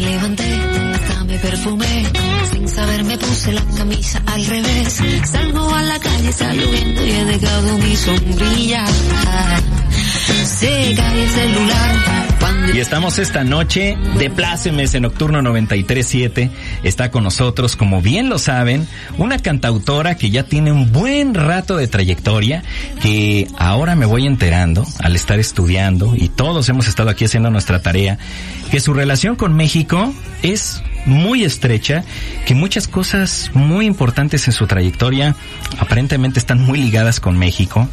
Me levanté, hasta me perfumé, sin saber me puse la camisa al revés. Salgo a la calle saludiendo y he dejado mi sombrilla. Se cae el celular. Y estamos esta noche de Plácemes en Nocturno 93.7. Está con nosotros, como bien lo saben, una cantautora que ya tiene un buen rato de trayectoria, que ahora me voy enterando al estar estudiando y todos hemos estado aquí haciendo nuestra tarea, que su relación con México es muy estrecha, que muchas cosas muy importantes en su trayectoria aparentemente están muy ligadas con México,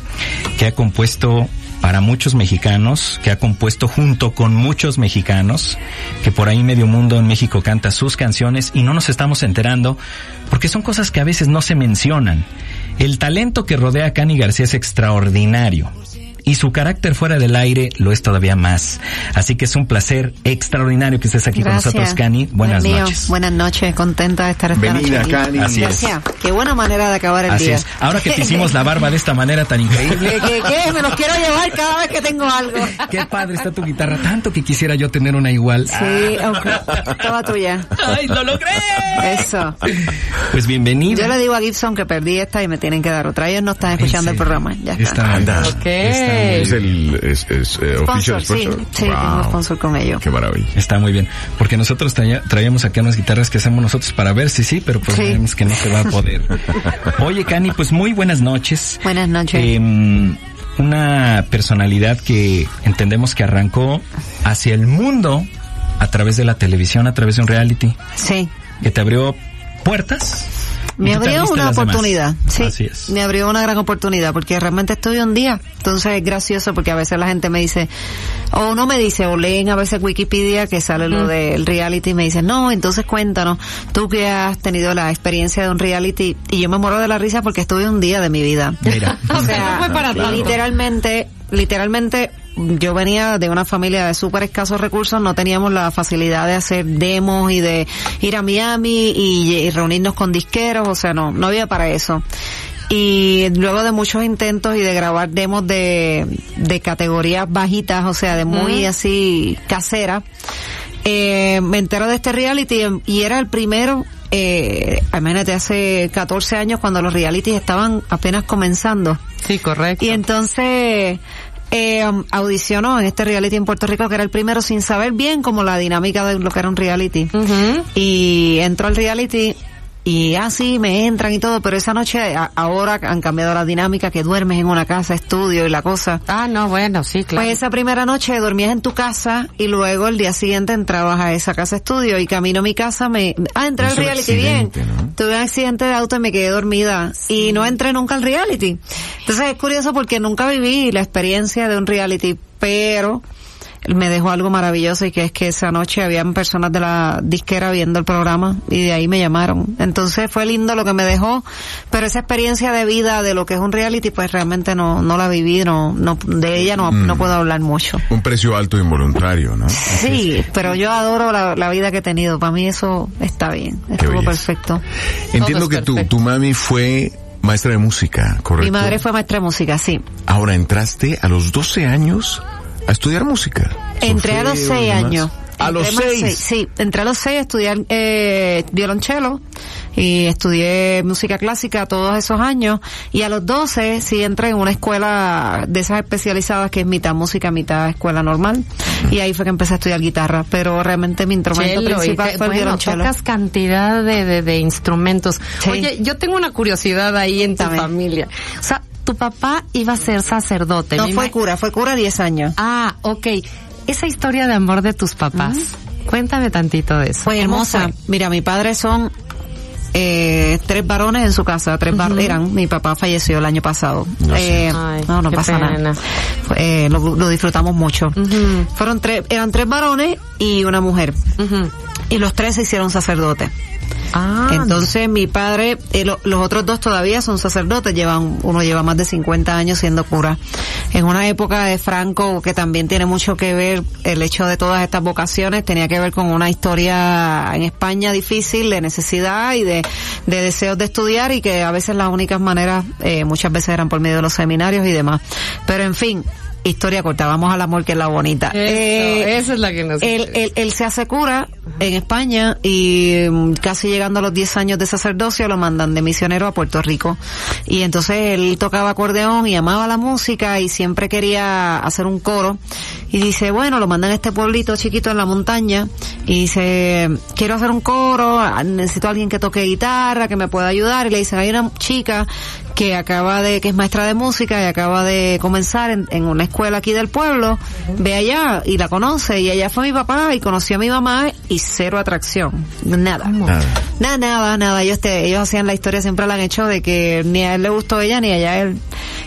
que ha compuesto para muchos mexicanos, que ha compuesto junto con muchos mexicanos, que por ahí medio mundo en México canta sus canciones y no nos estamos enterando porque son cosas que a veces no se mencionan. El talento que rodea a Cani García es extraordinario. Y su carácter fuera del aire lo es todavía más. Así que es un placer extraordinario que estés aquí con nosotros, Cani. Buenas noches. Buenas noches, contenta de estar esta Venida, noche. Cani. Así es. Gracias. Qué buena manera de acabar el Así día. es. Ahora que te hicimos la barba de esta manera tan increíble. ¿Qué, qué, qué? Me los quiero llevar cada vez que tengo algo. Qué padre está tu guitarra, tanto que quisiera yo tener una igual. Sí, aunque toda tuya. ¡Ay, lo logré! Eso. Pues bienvenido. Yo le digo a Gibson que perdí esta y me tienen que dar otra. Ellos no están escuchando el programa. Ya está. Está, Anda. Es el es, es, eh, Sponsor, official sí, sponsor. sí, tengo sponsor con ellos. Qué maravilla. Está muy bien. Porque nosotros traía- traíamos aquí unas guitarras que hacemos nosotros para ver si sí, pero pues Sí. vemos que no se va a poder. Oye, Cani, pues muy buenas noches. Buenas noches. Em, una personalidad que entendemos que arrancó hacia el mundo a través de la televisión, a través de un reality, Sí. que te abrió puertas. Me abrió una oportunidad, sí. Así es. Me abrió una gran oportunidad porque realmente estuve un día. Entonces es gracioso porque a veces la gente me dice, o no me dice, o leen a veces Wikipedia que sale lo del reality y me dicen, no, entonces cuéntanos, tú que has tenido la experiencia de un reality y yo me muero de la risa porque estuve un día de mi vida. Mira. O sea, fue para literalmente, literalmente, yo venía de una familia de súper escasos recursos, no teníamos la facilidad de hacer demos y de ir a Miami y, y reunirnos con disqueros, o sea, no, no había para eso. Y luego de muchos intentos y de grabar demos de, de categorías bajitas, o sea, de muy así casera, eh, me entero de este reality y era el primero, eh, imagínate, hace 14 años cuando los realities estaban apenas comenzando. Sí, correcto. Y entonces eh, um, audicionó en este reality en Puerto Rico, que era el primero sin saber bien como la dinámica de lo que era un reality. Y entró al reality y así me entran y todo, pero esa noche a- ahora han cambiado la dinámica, que duermes en una casa, estudio y la cosa. Ah, no, bueno, sí, claro. Pues esa primera noche dormías en tu casa y luego el día siguiente entrabas a esa casa estudio y camino a mi casa me, ah, entré al reality bien. Tuve un accidente de auto y me quedé dormida y no entré nunca al reality. Entonces es curioso porque nunca viví la experiencia de un reality, pero me dejó algo maravilloso y que es que esa noche habían personas de la disquera viendo el programa y de ahí me llamaron. Entonces fue lindo lo que me dejó, pero esa experiencia de vida de lo que es un reality pues realmente no, no la viví, no, no, de ella no, no puedo hablar mucho. Un precio alto involuntario, ¿no? Sí, pero yo adoro la, la vida que he tenido. Para mí eso está bien. Estuvo perfecto. Entiendo es que tu, perfecto. tu mami fue maestra de música, ¿correcto? Mi madre fue maestra de música, sí. Ahora entraste a los 12 años a estudiar música. Entré a los seis años. A los seis. Sí, entré a los seis a estudiar eh, violonchelo y estudié música clásica todos esos años y a los doce sí entré en una escuela de esas especializadas que es mitad música, mitad escuela normal y ahí fue que empecé a estudiar guitarra, pero realmente mi instrumento principal te- fue el violonchelo. tocas cantidad de, de, de instrumentos. Sí. Oye, yo tengo una curiosidad ahí en tu familia. O sea, tu papá iba a ser sacerdote. No fue cura, fue cura 10 años. Ah, ok. Esa historia de amor de tus papás. Cuéntame tantito de eso. Fue ¿Cómo hermosa. fue? Mira, mi padre son eh, tres varones en su casa, tres var- eran, mi papá falleció el año pasado. No sé. Eh, Ay, no, no qué pasa pena. nada. Eh, lo, lo disfrutamos mucho. Fueron tres, eran tres varones y una mujer. Y los tres se hicieron sacerdotes. Ah, Entonces mi padre, eh, lo- los otros dos todavía son sacerdotes, llevan, uno lleva más de 50 años siendo cura. En una época de Franco que también tiene mucho que ver el hecho de todas estas vocaciones, tenía que ver con una historia en España difícil de necesidad y de, de deseos de estudiar y que a veces las únicas maneras, eh, muchas veces eran por medio de los seminarios y demás. Pero en fin, historia corta, vamos al amor que es la bonita. Eso, Eh, esa es la que nos él, él, él se hace cura en España y mm, casi llegando a los 10 años de sacerdocio lo mandan de misionero a Puerto Rico. Y entonces él tocaba acordeón y amaba la música y siempre quería hacer un coro. Y dice, bueno, lo mandan a este pueblito chiquito en la montaña y dice, quiero hacer un coro, ah, necesito a alguien que toque guitarra, que me pueda ayudar. Y le dicen, hay una chica que acaba de, que es maestra de música y acaba de comenzar en, en una escuela aquí del pueblo, ve allá y la conoce y allá fue mi papá y conoció a mi mamá y cero atracción, nada. Nada. Nada, nada, nada. Ellos, te, ellos hacían la historia, siempre la han hecho de que ni a él le gustó ella ni a ella a él.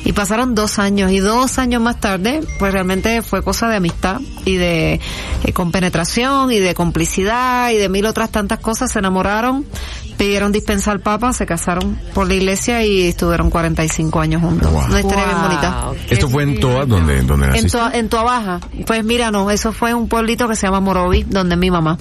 Y pasaron dos años y dos años más tarde, pues realmente fue cosa de amistad y de eh, compenetración y de complicidad y de mil otras tantas cosas. Se enamoraron, pidieron dispensa al Papa, se casaron por la iglesia y estuvieron 45 años juntos. Wow. Una historia bien bonita. Esto fue en. Toa, donde, donde En. Tua- en Tuabaja. Pues mira, no, eso fue un pueblito que se llama Morovi, donde mi mamá.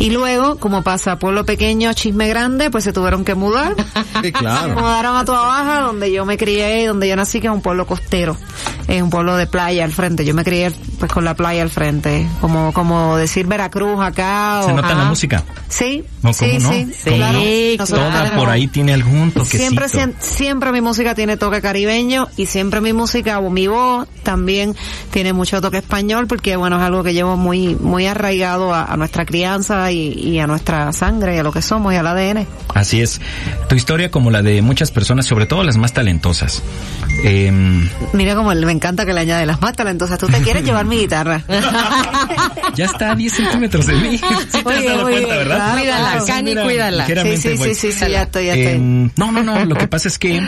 Y luego, como pasa, pueblo pequeño, chisme grande, pues se tuvieron que mudar. Sí, Se claro. mudaron a Tuabaja, donde yo me crié, donde yo nací, que es un pueblo costero. Es un pueblo de playa al frente. Yo me crié pues con la playa al frente. Como, como decir Veracruz acá. Se o- nota la Ajá. música. Sí, No, sí, ¿cómo no? sí, Sí, claro. Nosotros Toda por ahí tiene algún toquecito. Siempre, mi música tiene toque caribeño y siempre mi música o mi voz también tiene mucho toque español porque bueno es algo que llevo muy muy arraigado a, a nuestra crianza y, y a nuestra sangre y a lo que somos y al ADN. Así es. Tu historia como la de muchas personas, sobre todo las más talentosas. Em, Mira como me encanta que le añade las más talentosas. Tú te quieres llevar mi guitarra. ya está a 10 centímetros de mí. Sí te has dado oye, cuenta, ¿verdad? claro, Cuídala. Cani, cuídala. Sí, ligeramente sí, sí, sí, sí, ya estoy, ya estoy. Em, no, no, no. Lo que pasa es que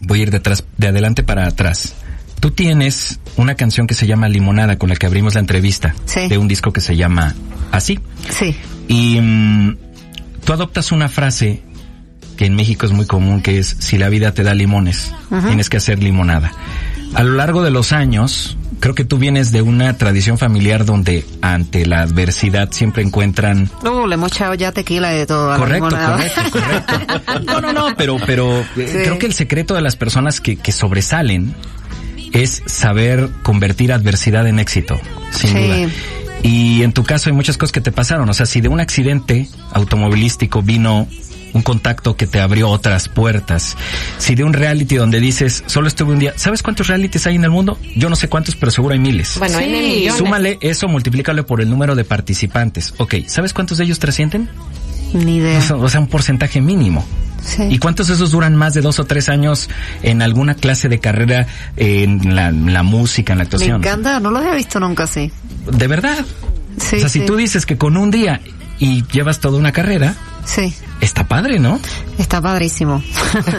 voy a ir de atrás, de adelante para atrás. Tú tienes una canción que se llama Limonada con la que abrimos la entrevista Sí. de un disco que se llama Así. Sí. Y mm, tú adoptas una frase que en México es muy común, que es, si la vida te da limones, tienes que hacer limonada. A lo largo de los años, creo que tú vienes de una tradición familiar donde ante la adversidad siempre encuentran... Uh, le hemos echado ya tequila de todo. Correcto, correcto, correcto. No, no, no, pero, pero eh, Sí. creo que el secreto de las personas que, que sobresalen es saber convertir adversidad en éxito, sin Sí. duda. Y en tu caso hay muchas cosas que te pasaron. O sea, si de un accidente automovilístico vino un contacto que te abrió otras puertas. Si de un reality donde dices, solo estuve un día, ¿sabes cuántos realities hay en el mundo? Yo no sé cuántos, pero seguro hay miles. Bueno, hay Sí. millones. Súmale eso, multiplícalo por el número de participantes. Ok, ¿sabes cuántos de ellos trascienden? Ni idea. O sea, o sea, un porcentaje mínimo. Sí. ¿Y cuántos de esos duran más de dos o tres años en alguna clase de carrera en la, en la música, en la Me actuación? encanta, no los he visto nunca así. De verdad. Sí, o sea, si tú dices que con un día y llevas toda una carrera, Sí, está padre, ¿no? está padrísimo.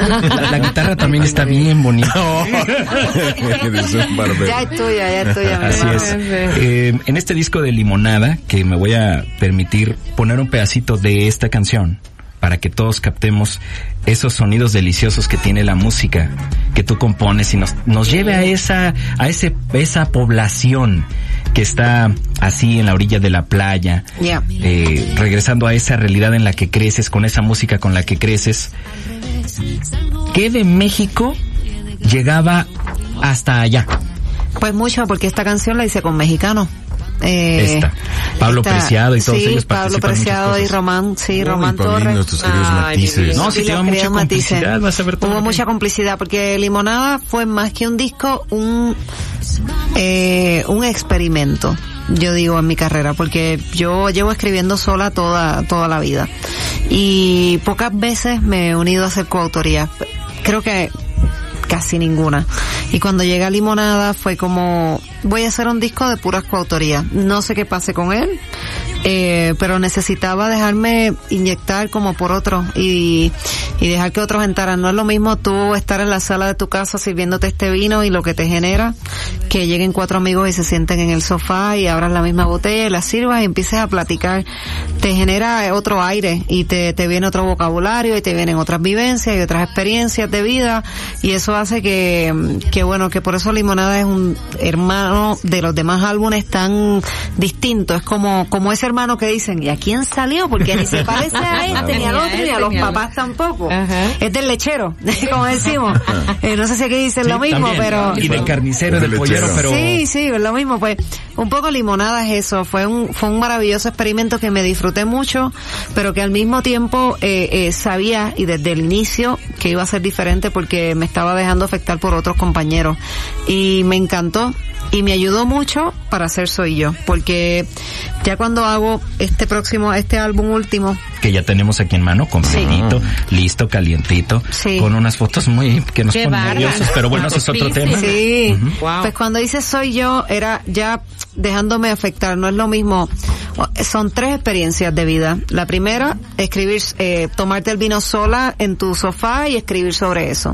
La, la guitarra también está bien bonita. Ya es tuya, ya es tuya. Así es. Eh, en este disco de Limonada, que me voy a permitir poner un pedacito de esta canción para que todos captemos esos sonidos deliciosos que tiene la música que tú compones y nos, nos lleve a esa, a ese, esa población que está así en la orilla de la playa, Ya. eh, regresando a esa realidad en la que creces, con esa música con la que creces. ¿Qué de México llegaba hasta allá? Pues mucho, porque esta canción la hice con mexicanos. Eh, Esta. Pablo Preciado y todos sí, ellos Pablo Preciado y. Román, sí, Uy, Román Torres. Ay, matices. No, si Sí, lleva mucha complicidad, vas a ver todo. Hubo mucha complicidad porque Limonada fue más que un disco, un eh, un experimento. Yo digo en mi carrera porque yo llevo escribiendo sola toda toda la vida y pocas veces me he unido a hacer coautoría. Creo que casi ninguna. Y cuando llega Limonada fue como, voy a hacer un disco de puras coautorías. No sé qué pase con él, eh, pero necesitaba dejarme inyectar como por otro y, y dejar que otros entraran. No es lo mismo tú estar en la sala de tu casa sirviéndote este vino y lo que te genera que lleguen cuatro amigos y se sienten en el sofá y abras la misma botella y la sirvas y empieces a platicar. Te genera otro aire y te, te viene otro vocabulario y te vienen otras vivencias y otras experiencias de vida y eso hace que, que bueno, que por eso Limonada es un hermano de los demás álbumes tan distinto. Es como, como ese hermano que dicen, ¿y a quién salió? Porque ni se parece a este, ni al otro, ni a los papás tampoco. Es del lechero, como decimos. Eh, no sé si aquí dicen lo mismo, También. pero... Y del carnicero, Del del pollero, lechero. pero... Sí, sí, es lo mismo, pues un poco limonada es eso, fue un, fue un maravilloso experimento que me disfruté mucho, pero que al mismo tiempo eh, eh, sabía y desde el inicio que iba a ser diferente porque me estaba dejando afectar por otros compañeros y me encantó y me ayudó mucho para ser soy yo, porque ya cuando hago este próximo, este álbum último, que ya tenemos aquí en mano, completito, listo, calientito, Sí. con unas fotos muy que nos Qué ponen nerviosos, pero bueno, eso es otro tema. Sí, Wow. pues cuando dice soy yo, era ya dejándome afectar, no es lo mismo. Son tres experiencias de vida. La primera, escribir, eh, tomarte el vino sola en tu sofá y escribir sobre eso.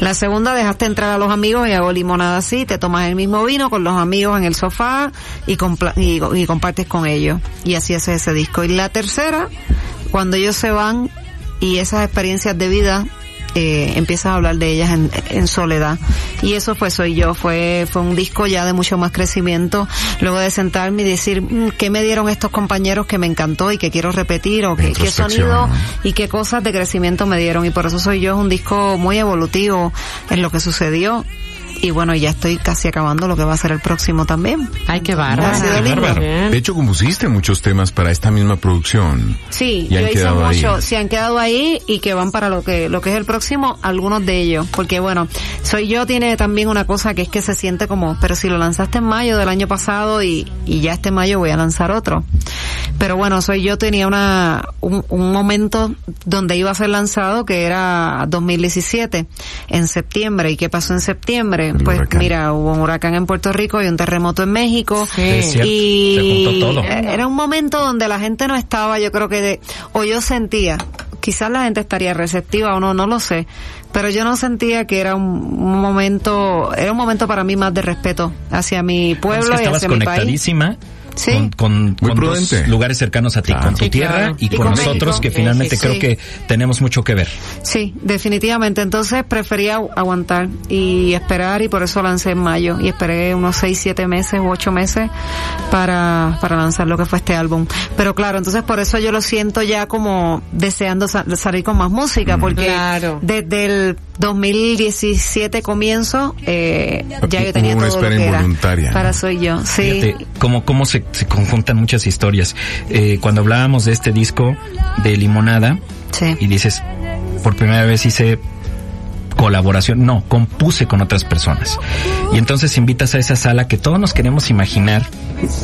La segunda, dejaste entrar a los amigos y hago limonada así, te tomas el mismo vino con los amigos en el sofá y, y, y compartes con ellos. Y así haces ese disco. Y la tercera, cuando ellos se van y esas experiencias de vida eh, empiezas a hablar de ellas en, en soledad. Y eso fue Soy Yo, fue, fue un disco ya de mucho más crecimiento. Luego de sentarme y decir, mm, ¿qué me dieron estos compañeros que me encantó y que quiero repetir? O qué, sonido y qué cosas de crecimiento me dieron. Y por eso Soy Yo es un disco muy evolutivo en lo que sucedió. Y bueno, ya estoy casi acabando lo que va a ser el próximo también. Ay, qué Ha bárbaro. sido lindo. De hecho, compusiste muchos temas para esta misma producción. Sí, Y han yo hice quedado ahí. mucho, se han quedado ahí y que van para lo que lo que es el próximo, algunos de ellos, porque bueno, soy yo tiene también una cosa que es que se siente como, pero si lo lanzaste en mayo del año pasado y, y ya este mayo voy a lanzar otro. Pero bueno, soy yo tenía una un, un momento donde iba a ser lanzado que era 2017 en septiembre y qué pasó en septiembre? Pues huracán. mira, hubo un huracán en Puerto Rico y un terremoto en México cierto, y se juntó todo. eh, era un momento donde la gente no estaba, yo creo que de, o yo sentía, quizás la gente estaría receptiva o no, no lo sé, pero yo no sentía que era un, momento, era un momento para mí más de respeto hacia mi Es pueblo que y hacia mi país. conectadísima Sí. con, con, Muy con lugares cercanos a ti, Claro. con tu Sí, tierra claro. y, Y con, con nosotros que finalmente sí, creo sí. que tenemos mucho que ver. Sí, definitivamente. Entonces prefería agu- aguantar y esperar y por eso lancé en mayo y esperé unos seis, siete meses u ocho meses para, para lanzar lo que fue este álbum. Pero claro, entonces por eso yo lo siento ya como deseando sa- salir con más música porque Claro. desde el 2017 comienzo eh, ya yo tenía una todo lo espera que era involuntaria, para ¿no? soy yo. Sí. Fíjate cómo, cómo se, se conjuntan muchas historias. Eh, cuando hablábamos de este disco de Limonada, Sí. y dices, por primera vez hice colaboración, no, compuse con otras personas. Y entonces invitas a esa sala que todos nos queremos imaginar,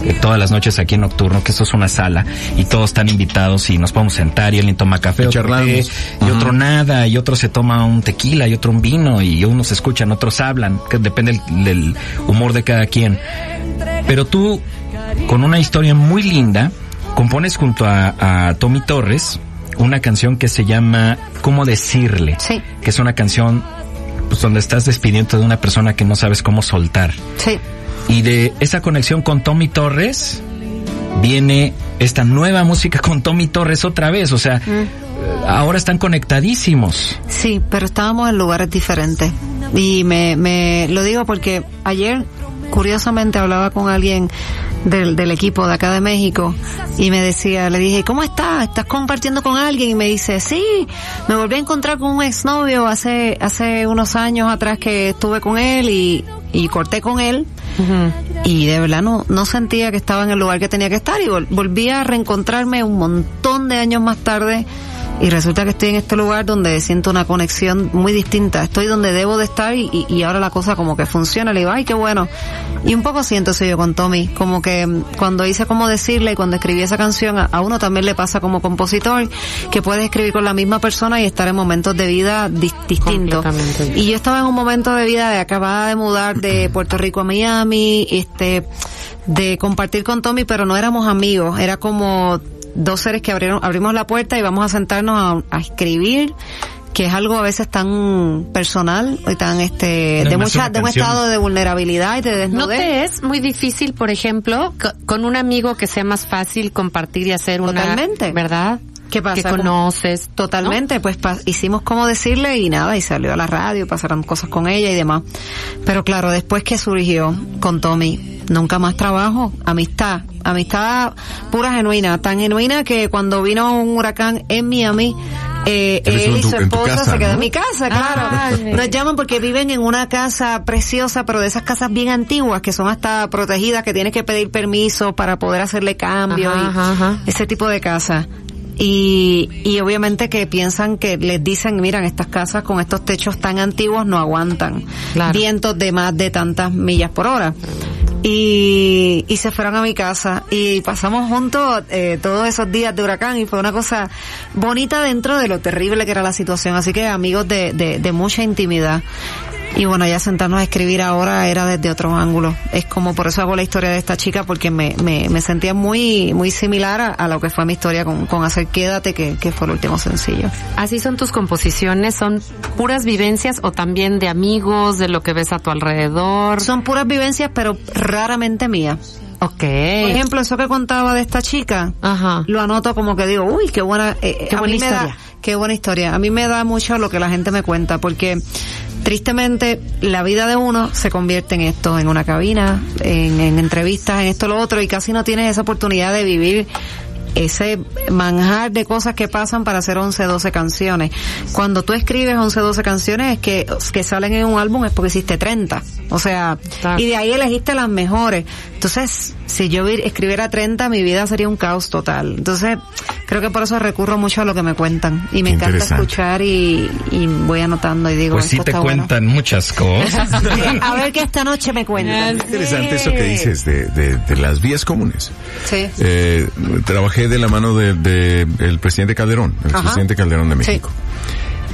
eh, todas las noches aquí en Nocturno, que esto es una sala y todos están invitados y nos podemos sentar y alguien toma café, Y otro té, y otro nada, y otro se toma un tequila y otro un vino y unos escuchan, otros hablan, que depende del, del humor de cada quien. Pero tú, con una historia muy linda, compones junto a, a Tommy Torres una canción que se llama ¿Cómo decirle? Sí. Que es una canción pues, donde estás despidiendo de una persona que no sabes cómo soltar. Sí. Y de esa conexión con Tommy Torres viene esta nueva música con Tommy Torres otra vez. O sea, eh, ahora están conectadísimos. Sí, pero estábamos en lugares diferentes. Y me, me lo digo porque ayer, curiosamente, hablaba con alguien del, del equipo de acá de México y me decía, le dije, ¿cómo estás? ¿Estás compartiendo con alguien? Y me dice, sí, me volví a encontrar con un exnovio hace, hace unos años atrás que estuve con él y, y corté con él. Y de verdad no, no sentía que estaba en el lugar que tenía que estar y vol- volví a reencontrarme un montón de años más tarde y resulta que estoy en este lugar donde siento una conexión muy distinta. Estoy donde debo de estar y, ahora la cosa como que funciona. Le digo, ay, qué bueno. Y un poco siento eso yo con Tommy. Como que mm, cuando hice como decirle y cuando escribí esa canción, a, a uno también le pasa como compositor, que puedes escribir con la misma persona y estar en momentos de vida dis- distintos. Y yo estaba en un momento de vida de acababa de mudar de Puerto Rico a Miami, este, de compartir con Tommy, pero no éramos amigos, era como dos seres que abrieron, abrimos la puerta y vamos a sentarnos a, a escribir que es algo a veces tan personal y tan este No, de mucha de un estado de vulnerabilidad y de ¿No desnudez. te es muy difícil, por ejemplo, co- con un amigo que sea más fácil compartir y hacer una... Totalmente. ¿Verdad? ¿Qué pasa? Que conoces. ¿no? Totalmente, pues pa- hicimos como decirle y nada, y salió a la radio, pasaron cosas con ella y demás. Pero claro, después que surgió con Tommy, nunca más trabajo, amistad, amistad pura genuina, tan genuina que cuando vino un huracán en Miami, eh, Él y su esposa casa, se quedó ¿no? en mi casa, claro. Ay. Nos llaman porque viven en una casa preciosa, pero de esas casas bien antiguas que son hasta protegidas, que tienes que pedir permiso para poder hacerle cambio Ajá, y ajá, ajá. ese tipo de casa. Y, y obviamente que piensan que les dicen, miran, estas casas con estos techos tan antiguos no aguantan Claro. vientos de más de tantas millas por hora. Y, y se fueron a mi casa y pasamos juntos eh, todos esos días de huracán y fue una cosa bonita dentro de lo terrible que era la situación. Así que amigos de, de, de mucha intimidad. Y bueno, ya sentarnos a escribir ahora era desde otro ángulo. Es como por eso hago la historia de esta chica porque me, me, me sentía muy, muy similar a, a lo que fue mi historia con, con hacer Quédate, que, que fue el último sencillo. Así son tus composiciones, son puras vivencias o también de amigos, de lo que ves a tu alrededor. Son puras vivencias, pero raramente mías. Ok. Por ejemplo, eso que contaba de esta chica, Ajá. lo anoto como que digo, uy, qué buena, eh, Qué buena da- historia. qué buena historia. A mí me da mucho lo que la gente me cuenta, porque tristemente la vida de uno se convierte en esto, en una cabina, en, en entrevistas, en esto, lo otro, y casi no tienes esa oportunidad de vivir ese manjar de cosas que pasan para hacer 11, 12 canciones. Cuando tú escribes 11, 12 canciones que, que salen en un álbum es porque hiciste 30. O sea, y de ahí elegiste las mejores. Entonces, si yo escribiera 30, mi vida sería un caos total. Entonces, creo que por eso recurro mucho a lo que me cuentan. Y me Qué encanta escuchar y, y voy anotando y digo, Pues sí te bueno. cuentan muchas cosas. A ver qué esta noche me cuentan. Interesante eso que dices de, de, de las vías comunes. Sí. Eh, trabajé de la mano de, de el presidente Calderón, el Ajá. presidente Calderón de Sí. México.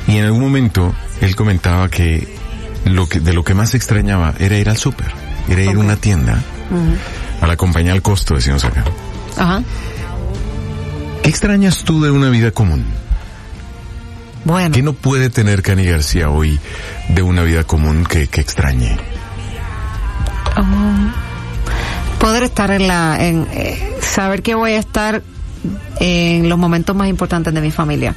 Y en algún momento él comentaba que lo que de lo que más extrañaba era ir al súper, era ir a una tienda a la compañía al costo, decimos acá. Ajá. ¿Qué extrañas tú de una vida común? Bueno. ¿Qué no puede tener Cani García hoy de una vida común que, que extrañe? poder estar en la, en eh, saber que voy a estar en los momentos más importantes de mi familia.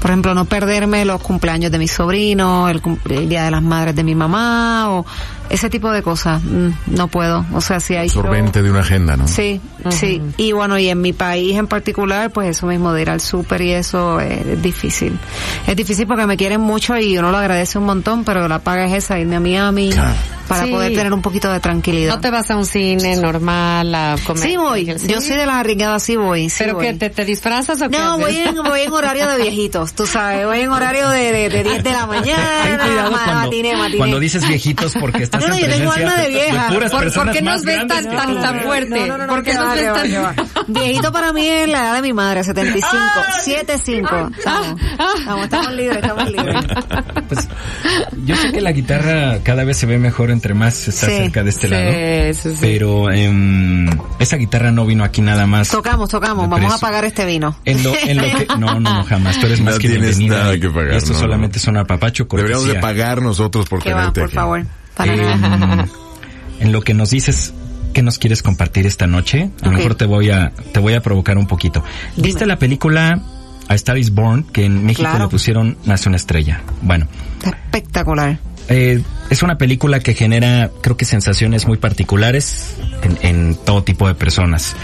Por ejemplo, no perderme los cumpleaños de mis sobrinos, el, el día de las madres de mi mamá o ese tipo de cosas. Mm, No puedo. O sea, si hay Absorbente de una agenda, ¿no? Sí, sí. Y bueno, y en mi país en particular, pues eso mismo de ir al súper y eso es difícil. Es difícil porque me quieren mucho y uno lo agradece un montón, pero la paga es esa, irme a Miami Claro. para Sí. poder tener un poquito de tranquilidad. No te vas a un cine normal a comer. Sí voy, ¿Sí? yo soy de las arriesgadas, sí voy, sí ¿Pero voy. que te, te disfrazas o qué No, voy en, voy en horario de viejitos, tú sabes, voy en horario de, de, de 10 de la mañana, Ten cuidado cuando, matiné, matiné. cuando dices viejitos porque estás No, no, yo tengo alma de vieja. puras ¿Por, qué más nos ves tan, tan, tan fuerte? No, no, no, no, ¿Por qué nos ves tan... Viejito para mí es la edad de mi madre, 75, 75. Estamos, estamos, estamos libres, estamos libres. Pues, yo sé que la guitarra cada vez se ve mejor entre más está Sí. cerca de este Sí, lado. sí, sí. Pero em, esa guitarra no vino aquí nada más. Tocamos, tocamos, de vamos a pagar este vino. En lo, en lo que, no, no, no, jamás. Tú eres más No que tienes bienvenida. nada que pagar, Esto no, solamente no. es un apapacho Deberíamos de cortesía. pagar nosotros por tenerte por favor. Para nada. en lo que nos dices ¿qué nos quieres compartir esta noche? A lo mejor te voy a, te voy a provocar un poquito. ¿Viste Dime. la película A Star is Born? Que en México Claro. le pusieron Nace una estrella. Bueno, Espectacular. eh, es una película que genera, creo que sensaciones muy particulares en, en todo tipo de personas.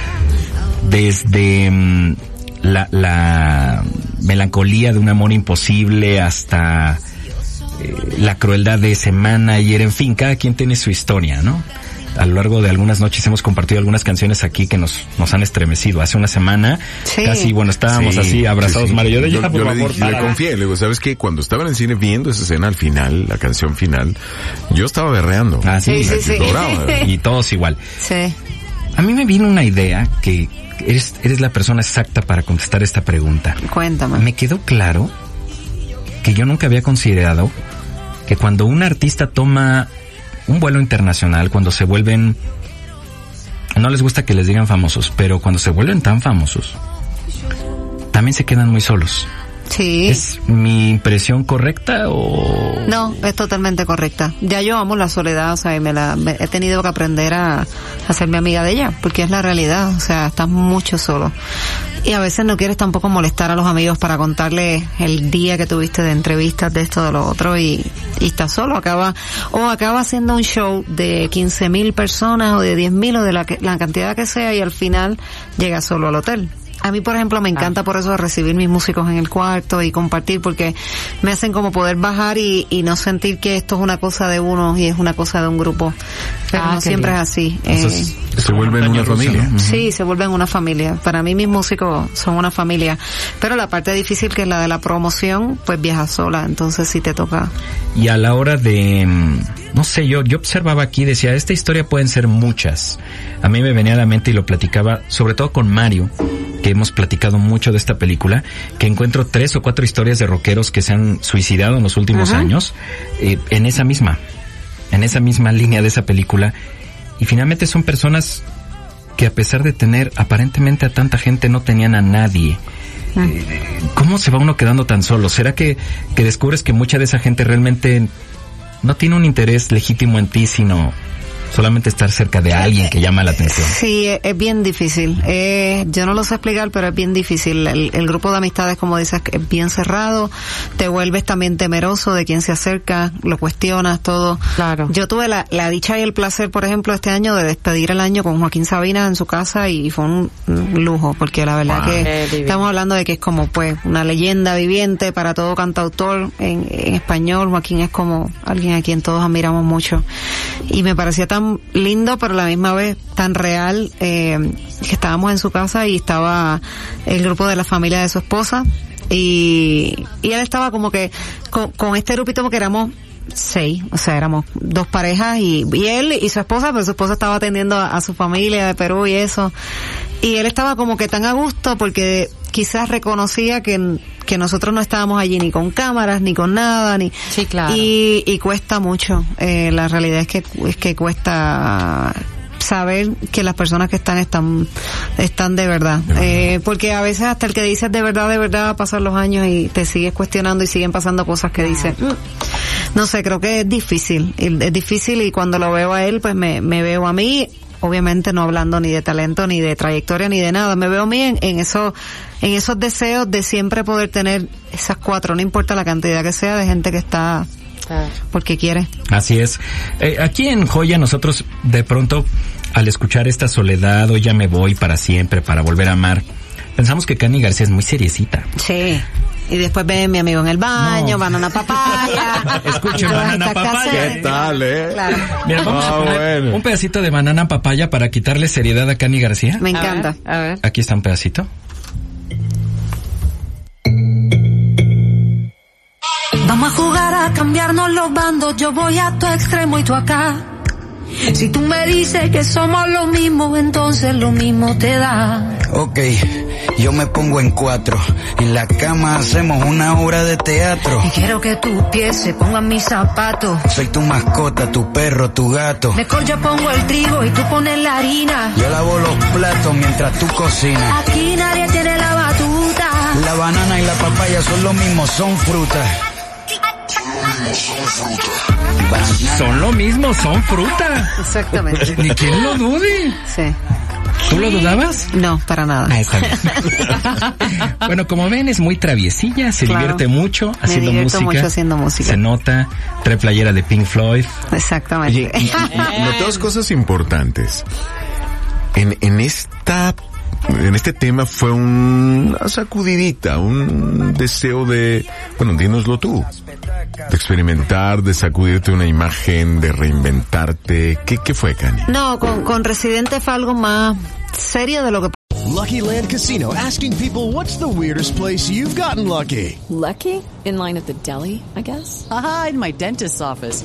Desde mm, la, la melancolía de un amor imposible hasta eh, la crueldad de semana y en fin, cada quien tiene su historia, ¿no? A lo largo de algunas noches hemos compartido algunas canciones aquí que nos, nos han estremecido. Hace una semana, Sí. casi, bueno, estábamos Sí, así abrazados, sí, sí. Mario. Yo, de, Yo, "Ya, por yo le, favor, dije- le párala". confié, le digo, ¿sabes qué? Cuando estaba en el cine viendo esa escena al final, la canción final, yo estaba berreando. Ah, sí, Sí, sí, sí. Lloraba. Y todos igual. Sí. A mí me vino una idea que eres, eres la persona exacta para contestar esta pregunta. Cuéntame. Me quedó claro que yo nunca había considerado que cuando un artista toma un vuelo internacional, cuando se vuelven no les gusta que les digan famosos, pero cuando se vuelven tan famosos, también se quedan muy solos. Sí. ¿Es mi impresión correcta o...? No, es totalmente correcta. Ya yo amo la soledad, o sea, y me la, me- he tenido que aprender a, a hacerme amiga de ella, porque es la realidad, o sea, estás mucho solo. Y a veces no quieres tampoco molestar a los amigos para contarles el día que tuviste de entrevistas, de esto, de lo otro, y, y estás solo, acaba, o acaba haciendo un show de 15 mil personas, o de 10 mil, o de la, la cantidad que sea, y al final llega solo al hotel. A mí, por ejemplo, me encanta por eso recibir mis músicos en el cuarto y compartir porque me hacen como poder bajar y, y no sentir que esto es una cosa de uno y es una cosa de un grupo. Pero Ah, no siempre es así. Entonces, Eh, Se vuelven una rusa, familia. ¿no? Sí, se vuelven una familia. Para mí mis músicos son una familia. Pero la parte difícil que es la de la promoción, pues viajas sola. Entonces sí te toca. Y a la hora de, mm, no sé, yo, yo observaba aquí, decía, esta historia pueden ser muchas. A mí me venía a la mente y lo platicaba, sobre todo con Mario, que hemos platicado mucho de esta película, que encuentro tres o cuatro historias de rockeros que se han suicidado en los últimos años, eh, en esa misma, en esa misma línea de esa película. Y finalmente son personas que a pesar de tener aparentemente a tanta gente no tenían a nadie. Eh, ¿Cómo se va uno quedando tan solo? ¿Será que, que descubres que mucha de esa gente realmente no tiene un interés legítimo en ti, sino solamente estar cerca de alguien que llama la atención? Sí, es, bien difícil. Eh, yo no lo sé explicar, pero es bien difícil. El, el grupo de amistades, como dices, es bien cerrado. Te vuelves también temeroso de quien se acerca, lo cuestionas, todo. Claro. Yo tuve la, la dicha y el placer, por ejemplo, este año de despedir el año con Joaquín Sabina en su casa y fue un, lujo, porque la verdad Wow. Que estamos hablando de que es como pues una leyenda viviente para todo cantautor en, en español. Joaquín es como alguien a quien todos admiramos mucho. Y me parecía tan lindo, pero a la misma vez tan real, eh, que estábamos en su casa y estaba el grupo de la familia de su esposa. Y, y él estaba como que con, con este grupito porque éramos seis, o sea, éramos dos parejas y, y él y su esposa, pero su esposa estaba atendiendo a, a su familia de Perú y eso. Y él estaba como que tan a gusto porque quizás reconocía que, que nosotros no estábamos allí ni con cámaras, ni con nada, ni... Sí, claro. Y, y cuesta mucho. Eh, la realidad es que, es que cuesta saber que las personas que están están están de verdad. Eh, porque a veces hasta el que dices de verdad de verdad pasan los años y te sigues cuestionando y siguen pasando cosas que dices. "Mm". no sé creo que es difícil. Es difícil y cuando lo veo a él pues me, me veo a mí obviamente no hablando ni de talento ni de trayectoria ni de nada. Me veo a mí en, en eso en esos deseos de siempre poder tener esas cuatro no importa la cantidad que sea de gente que está porque quiere Así es. Eh, aquí en Joya nosotros de pronto al escuchar esta soledad o ya me voy para siempre, para volver a amar, pensamos que Cani García es muy seriecita. Sí. Y después ven mi amigo en el baño, banana papaya. Escuchen Banana Papaya. ¿Qué tal, eh? Claro. Mira, vamos Ah, a poner bueno. un pedacito de banana papaya para quitarle seriedad a Cani García. Me encanta. A ver. Aquí está un pedacito. Vamos a jugar a cambiarnos los bandos, yo voy a tu extremo y tú acá. Si tú me dices que somos lo mismo, entonces lo mismo te da. Ok, yo me pongo en cuatro. En la cama hacemos una obra de teatro. Y quiero que tus pies se pongan mis zapatos. Soy tu mascota, tu perro, tu gato. Mejor yo pongo el trigo y tú pones la harina. Yo lavo los platos mientras tú cocinas. Aquí nadie tiene la batuta. La banana y la papaya son lo mismo, son frutas. Son lo mismo, son fruta. Exactamente. Ni quien lo dude. Sí. ¿Tú lo dudabas? No, para nada. Ah, está bien. bueno, como ven, es muy traviesilla, se Claro. divierte mucho haciendo música. mucho haciendo música. Se nota, trae playera de Pink Floyd. Exactamente. Oye, y, y- noté dos cosas importantes. En, en esta, en este tema fue una sacudidita, un deseo de, bueno, dínoslo tú, de experimentar, de sacudirte una imagen, de reinventarte. ¿Qué, qué fue, Cani? No, con, con Residente fue algo más serio de lo que Lucky Land Casino asking people what's the weirdest place you've gotten lucky? Lucky? In line at the deli, I guess? Aha, in my dentist's office.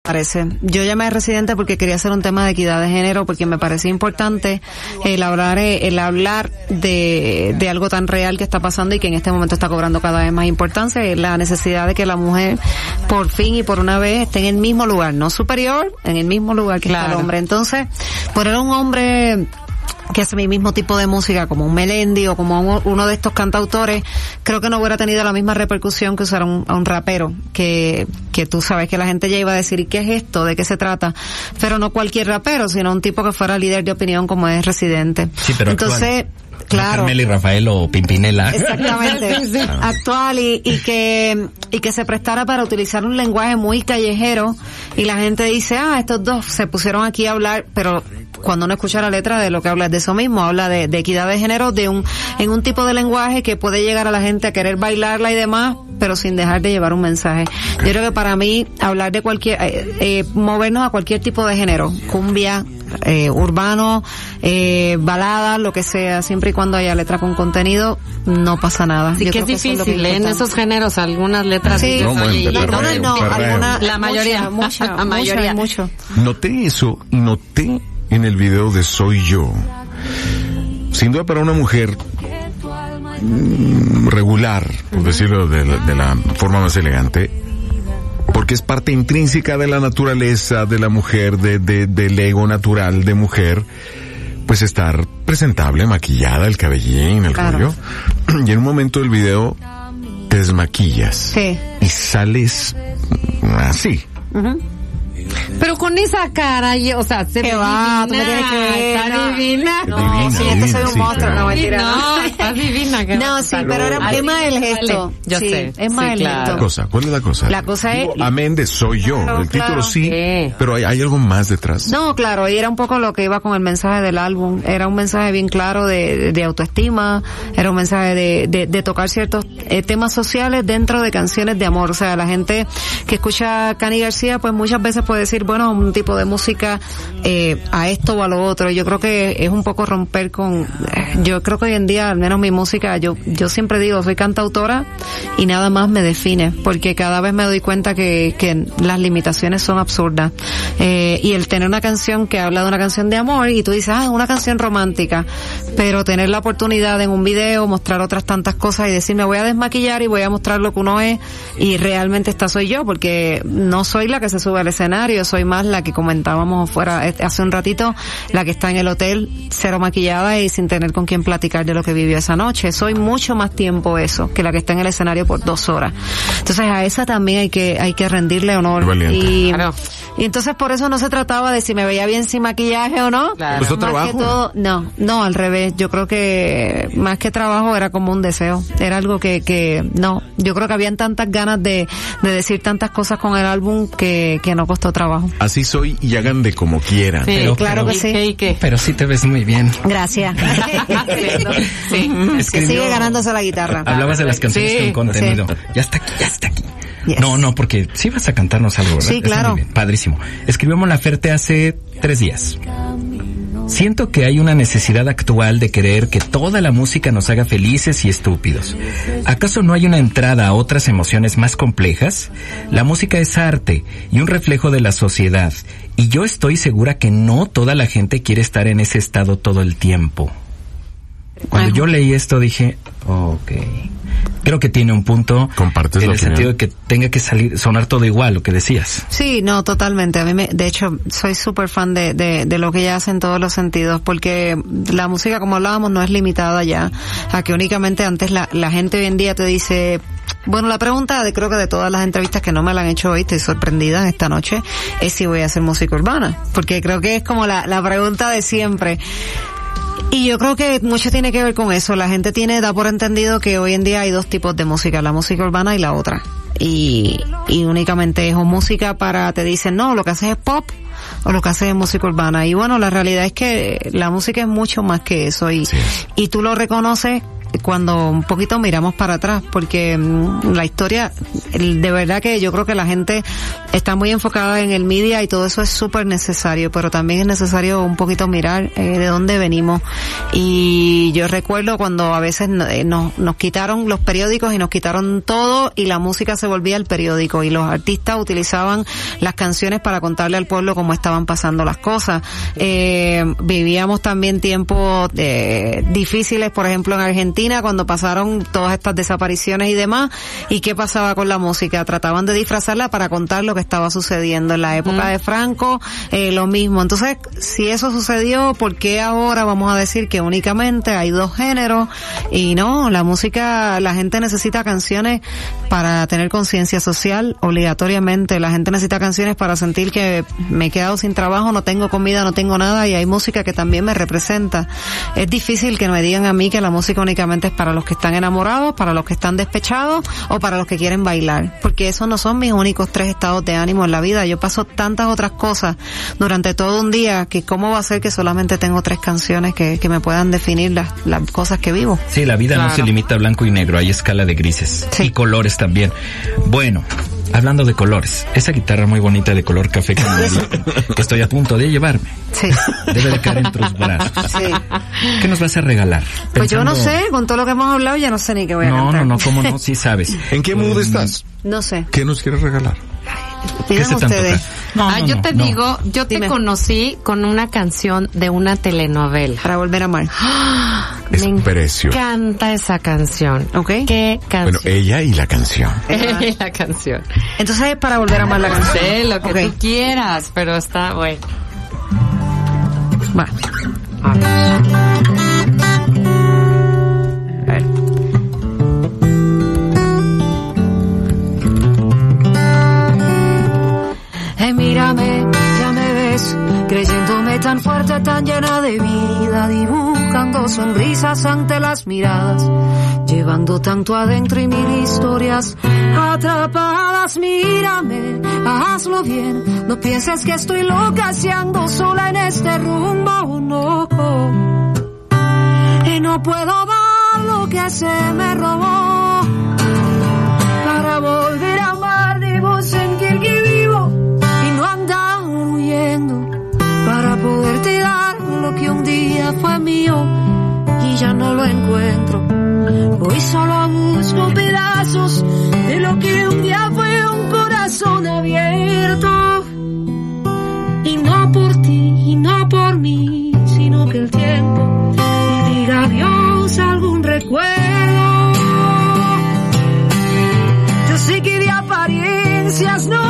Parece. Yo llamé a Residente porque quería hacer un tema de equidad de género porque me parecía importante el hablar, eh, el hablar de, de algo tan real que está pasando y que en este momento está cobrando cada vez más importancia, la necesidad de que la mujer por fin y por una vez esté en el mismo lugar, no superior, en el mismo lugar que está el Claro. hombre. Entonces, poner a un hombre que hace mi mismo tipo de música, como un Melendi o como un- uno de estos cantautores, creo que no hubiera tenido la misma repercusión que usar a un, a un rapero, que, que tú sabes que la gente ya iba a decir, ¿y qué es esto? ¿De qué se trata? Pero no cualquier rapero, sino un tipo que fuera líder de opinión como es Residente. Sí, pero Entonces, actual. claro. Carmela y Rafael o Pimpinela. Exactamente. Actual y, y que y que se prestara para utilizar un lenguaje muy callejero y la gente dice, ah, estos dos se pusieron aquí a hablar, pero cuando uno escucha la letra de lo que habla es de eso mismo, habla de, de equidad de género, de un en un tipo de lenguaje que puede llegar a la gente a querer bailarla y demás, pero sin dejar de llevar un mensaje. Yo creo que para mí hablar de cualquier, eh, eh, movernos a cualquier tipo de género, cumbia, eh, urbano, eh, balada, lo que sea, siempre y cuando haya letra con contenido, no pasa nada. Sí Yo que es creo que difícil, ¿eh? En esos géneros algunas letras. Sí. No, y- perreo, No, no, no, perreo. alguna, La mayoría. mucha, La mucha, mayoría. mucho. Noté eso noté en el video de Soy Yo. Sin duda para una mujer mm, regular, por decirlo de la, de la forma más elegante, porque es parte intrínseca de la naturaleza de la mujer, de, de- del ego natural de mujer, pues estar presentable, maquillada, el cabellín, el Claro. rollo. Y en un momento del video te desmaquillas Sí. y sales así. Pero con esa cara, o sea, se ¿Qué ve va? Tú me tienes que ver, está no. divina. No, Divina, sí, es que divina, soy un sí, monstruo, claro. no mentira. No, estás divina. que No, sí, pero era- es más el vale, gesto. Yo Sí, sé. es más sí, el claro. gesto. cosa? ¿Cuál es la cosa? La cosa es- Amén de soy yo. Claro, el título claro. sí, pero hay, hay algo más detrás. No, claro, y era un poco lo que iba con el mensaje del álbum. Era un mensaje bien claro de, de autoestima, era un mensaje de, de, de tocar ciertos eh, temas sociales dentro de canciones de amor. O sea, la gente que escucha a Cani García, pues muchas veces puede decir, bueno, un tipo de música eh, a esto o a lo otro. Yo creo que es un poco romper con, eh, yo creo que hoy en día, al menos mi música, yo, yo siempre digo, soy cantautora y nada más me define, porque cada vez me doy cuenta que, que las limitaciones son absurdas. Eh, y el tener una canción que habla de una canción de amor y tú dices, ah, una canción romántica, pero tener la oportunidad en un video mostrar otras tantas cosas y decir, me voy a desmaquillar y voy a mostrar lo que uno es y realmente esta soy yo, porque no soy la que se sube al escenario, soy más la que comentábamos fuera eh, hace un ratito, la que está en el hotel cero maquillada y sin tener con quién platicar de lo que vivió esa noche. Soy mucho más tiempo eso que la que está en el escenario por dos horas. Entonces a esa también hay que hay que rendirle honor. Y, Claro. y entonces por eso no se trataba de si me veía bien sin maquillaje o no. Claro. Costó Más trabajo. que todo, no, no, al revés. Yo creo que más que trabajo era como un deseo. Era algo que, que, no. Yo creo que habían tantas ganas de, de decir tantas cosas con el álbum que, que no costó trabajo. Así soy y hagan de como quieran. Sí, Pero- claro que ¿Y sí. qué, y qué? Pero sí te ves muy bien. Gracias. Sí. Que Escribió- sigue ganándose la guitarra. Hablabas de las canciones Sí, con contenido. Ya está aquí, ya está aquí. Yes. No, no, porque sí vas a cantarnos algo, ¿verdad? Sí, claro. bien, padrísimo. Escribimos la Ferte hace tres días. Siento que hay una necesidad actual de querer que toda la música nos haga felices y estúpidos. ¿Acaso no hay una entrada a otras emociones más complejas? La música es arte y un reflejo de la sociedad. Y yo estoy segura que no toda la gente quiere estar en ese estado todo el tiempo. Cuando Ajá. yo leí esto dije, ok. Creo que tiene un punto Compartes en el sentido de que tenga que salir, sonar todo igual, lo que decías. Sí, no, totalmente. A mí me, de hecho, soy súper fan de, de, de lo que ella hace en todos los sentidos, porque la música, como hablábamos, no es limitada ya a que únicamente antes la, la gente hoy en día te dice, bueno, la pregunta de creo que de todas las entrevistas que no me la han hecho hoy, estoy sorprendida esta noche, es si voy a hacer música urbana, porque creo que es como la, la pregunta de siempre. Y yo creo que mucho tiene que ver con eso. La gente tiene, da por entendido que hoy en día hay dos tipos de música, la música urbana y la otra. Y, y únicamente es o música para, te dicen, no, lo que haces es pop o lo que haces es música urbana. Y bueno, la realidad es que la música es mucho más que eso y, y tú lo reconoces cuando un poquito miramos para atrás, porque mm, la historia, de verdad que yo creo que la gente está muy enfocada en el media y todo eso es súper necesario, pero también es necesario un poquito mirar eh, de dónde venimos. Y yo recuerdo cuando a veces eh, nos, nos quitaron los periódicos y nos quitaron todo y la música se volvía el periódico y los artistas utilizaban las canciones para contarle al pueblo cómo estaban pasando las cosas. Eh, vivíamos también tiempos eh, difíciles, por ejemplo en Argentina cuando pasaron todas estas desapariciones y demás y qué pasaba con la música. Trataban de disfrazarla para contar lo que estaba sucediendo en la época de Franco, eh, lo mismo. Entonces, si eso sucedió, ¿por qué ahora vamos a decir que únicamente hay dos géneros? Y no, la música, la gente necesita canciones para tener conciencia social obligatoriamente. La gente necesita canciones para sentir que me he quedado sin trabajo, no tengo comida, no tengo nada y hay música que también me representa. Es difícil que me digan a mí que la música únicamente es para los que están enamorados, para los que están despechados o para los que quieren bailar, porque esos no son mis únicos tres estados de ánimo en la vida. Yo paso tantas otras cosas durante todo un día que cómo va a ser que solamente tengo tres canciones que, que me puedan definir las, las cosas que vivo. Sí, la vida no se limita a blanco y negro, hay escala de grises y colores también. Bueno, hablando de colores, esa guitarra muy bonita de color café que, me dio, que estoy a punto de llevarme, Sí. debe de caer en tus brazos. Sí. ¿Qué nos vas a regalar? Pues yo no sé, con todo lo que hemos hablado ya no sé ni qué voy a No, cantar. no, no, cómo no, sí sabes. ¿En qué mood estás? No sé. ¿Qué nos quieres regalar? Pidan se ustedes. ah, yo te no. digo, yo te conocí con una canción de una telenovela. Para volver a amar. Es Me precioso. encanta esa canción. ¿Ok? ¿Qué Bueno, canción? ella y la canción. la canción. Entonces es para volver a amar la canción. Sí, lo que Ok. tú quieras, pero está bueno. Va. Eh, mírame, ya me ves, creyéndome tan fuerte, tan llena de vida, dibujando sonrisas ante las miradas, llevando tanto adentro y mil historias atrapadas. Mírame, hazlo bien, no pienses que estoy loca, si ando sola en este rumbo, no. Y no puedo dar lo que se me robó para volver fue mío y ya no lo encuentro. Hoy solo busco pedazos de lo que un día fue un corazón abierto. Y no por ti, y no por mí, sino que el tiempo le diga adiós a algún recuerdo. Yo sé que de apariencias no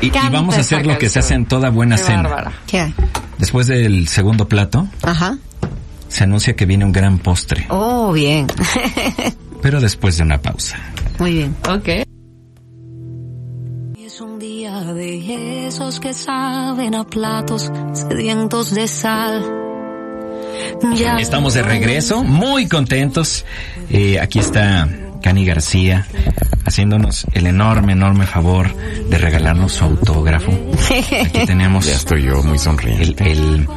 Y, vamos a hacer lo que se hace en toda buena Qué cena. bárbara. ¿Qué? Después del segundo plato, Ajá. se anuncia que viene un gran postre, Oh, bien. pero después de una pausa. Muy bien. Ok. Es un día de esos que saben a platos sedientos de sal. Ya Estamos de regreso, muy contentos. Eh, aquí está Cani García haciéndonos el enorme, enorme favor de regalarnos su autógrafo. Aquí tenemos Ya estoy yo muy sonriente. el, el,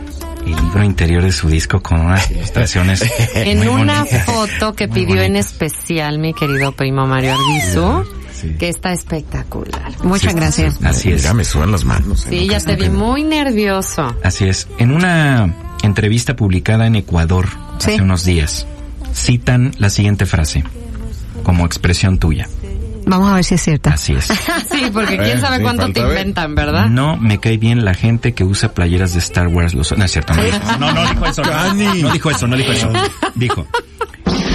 el libro interior de su disco con unas ilustraciones En muy una bonitas. foto que Muy pidió en especial mi querido primo Mario Arbizu, Sí. que está espectacular. Muchas gracias. Así es. Ya me sudan las manos. Sí, ya te vi muy nervioso. Así es. En una entrevista publicada en Ecuador Sí. hace unos días, citan la siguiente frase como expresión tuya. Vamos a ver si es cierta. Así es. Sí, porque quién Eh, sabe sí, cuánto te inventan, ¿verdad? No me cae bien la gente que usa playeras de Star Wars. Los... No es cierto, no dijo eso. No, no dijo eso. No, no dijo eso, no dijo eso. Dijo,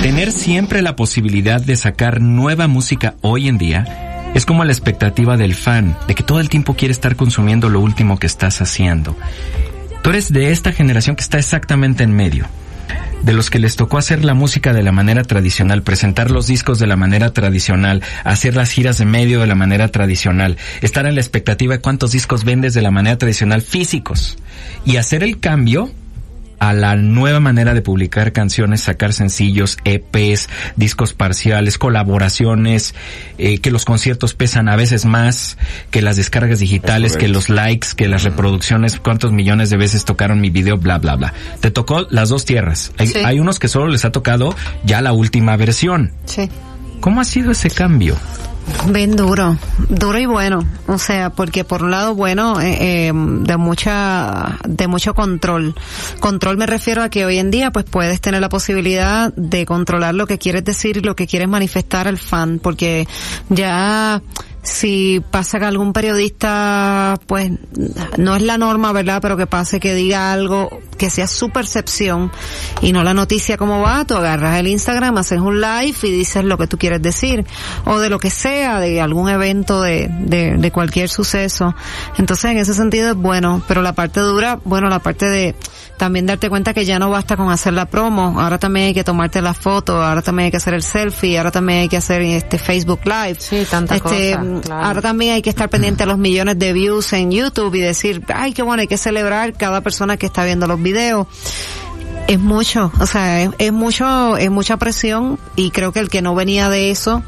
tener siempre la posibilidad de sacar nueva música hoy en día es como la expectativa del fan, de que todo el tiempo quiere estar consumiendo lo último que estás haciendo. Tú eres de esta generación que está exactamente en medio. De los que les tocó hacer la música de la manera tradicional, presentar los discos de la manera tradicional, hacer las giras de medio de la manera tradicional, estar en la expectativa de cuántos discos vendes de la manera tradicional físicos y hacer el cambio a la nueva manera de publicar canciones, sacar sencillos, EPs, discos parciales, colaboraciones, eh, que los conciertos pesan a veces más que las descargas digitales, que los likes, que las reproducciones, cuántos millones de veces tocaron mi video, bla, bla, bla. Te tocó las dos tierras. Hay, Sí. hay unos que solo les ha tocado ya la última versión. Sí. ¿Cómo ha sido ese cambio? Bien duro, duro y bueno, o sea, porque por un lado bueno eh, eh, de mucha, de mucho control. Control me refiero a que hoy en día pues puedes tener la posibilidad de controlar lo que quieres decir y lo que quieres manifestar al fan, porque ya si pasa que algún periodista, pues, no es la norma, ¿verdad? Pero que pase que diga algo que sea su percepción y no la noticia como va, tú agarras el Instagram, haces un live y dices lo que tú quieres decir, o de lo que sea, de algún evento, de, de, de cualquier suceso. Entonces, en ese sentido es bueno, pero la parte dura, bueno, la parte de también darte cuenta que ya no basta con hacer la promo, ahora también hay que tomarte la foto, ahora también hay que hacer el selfie, ahora también hay que hacer este Facebook Live. Sí, tanta este, cosa, claro. Ahora también hay que estar pendiente a los millones de views en YouTube y decir, ay, qué bueno, hay que celebrar cada persona que está viendo los videos. Es mucho, o sea, es, es mucho, es mucha presión y creo que el que no venía de eso,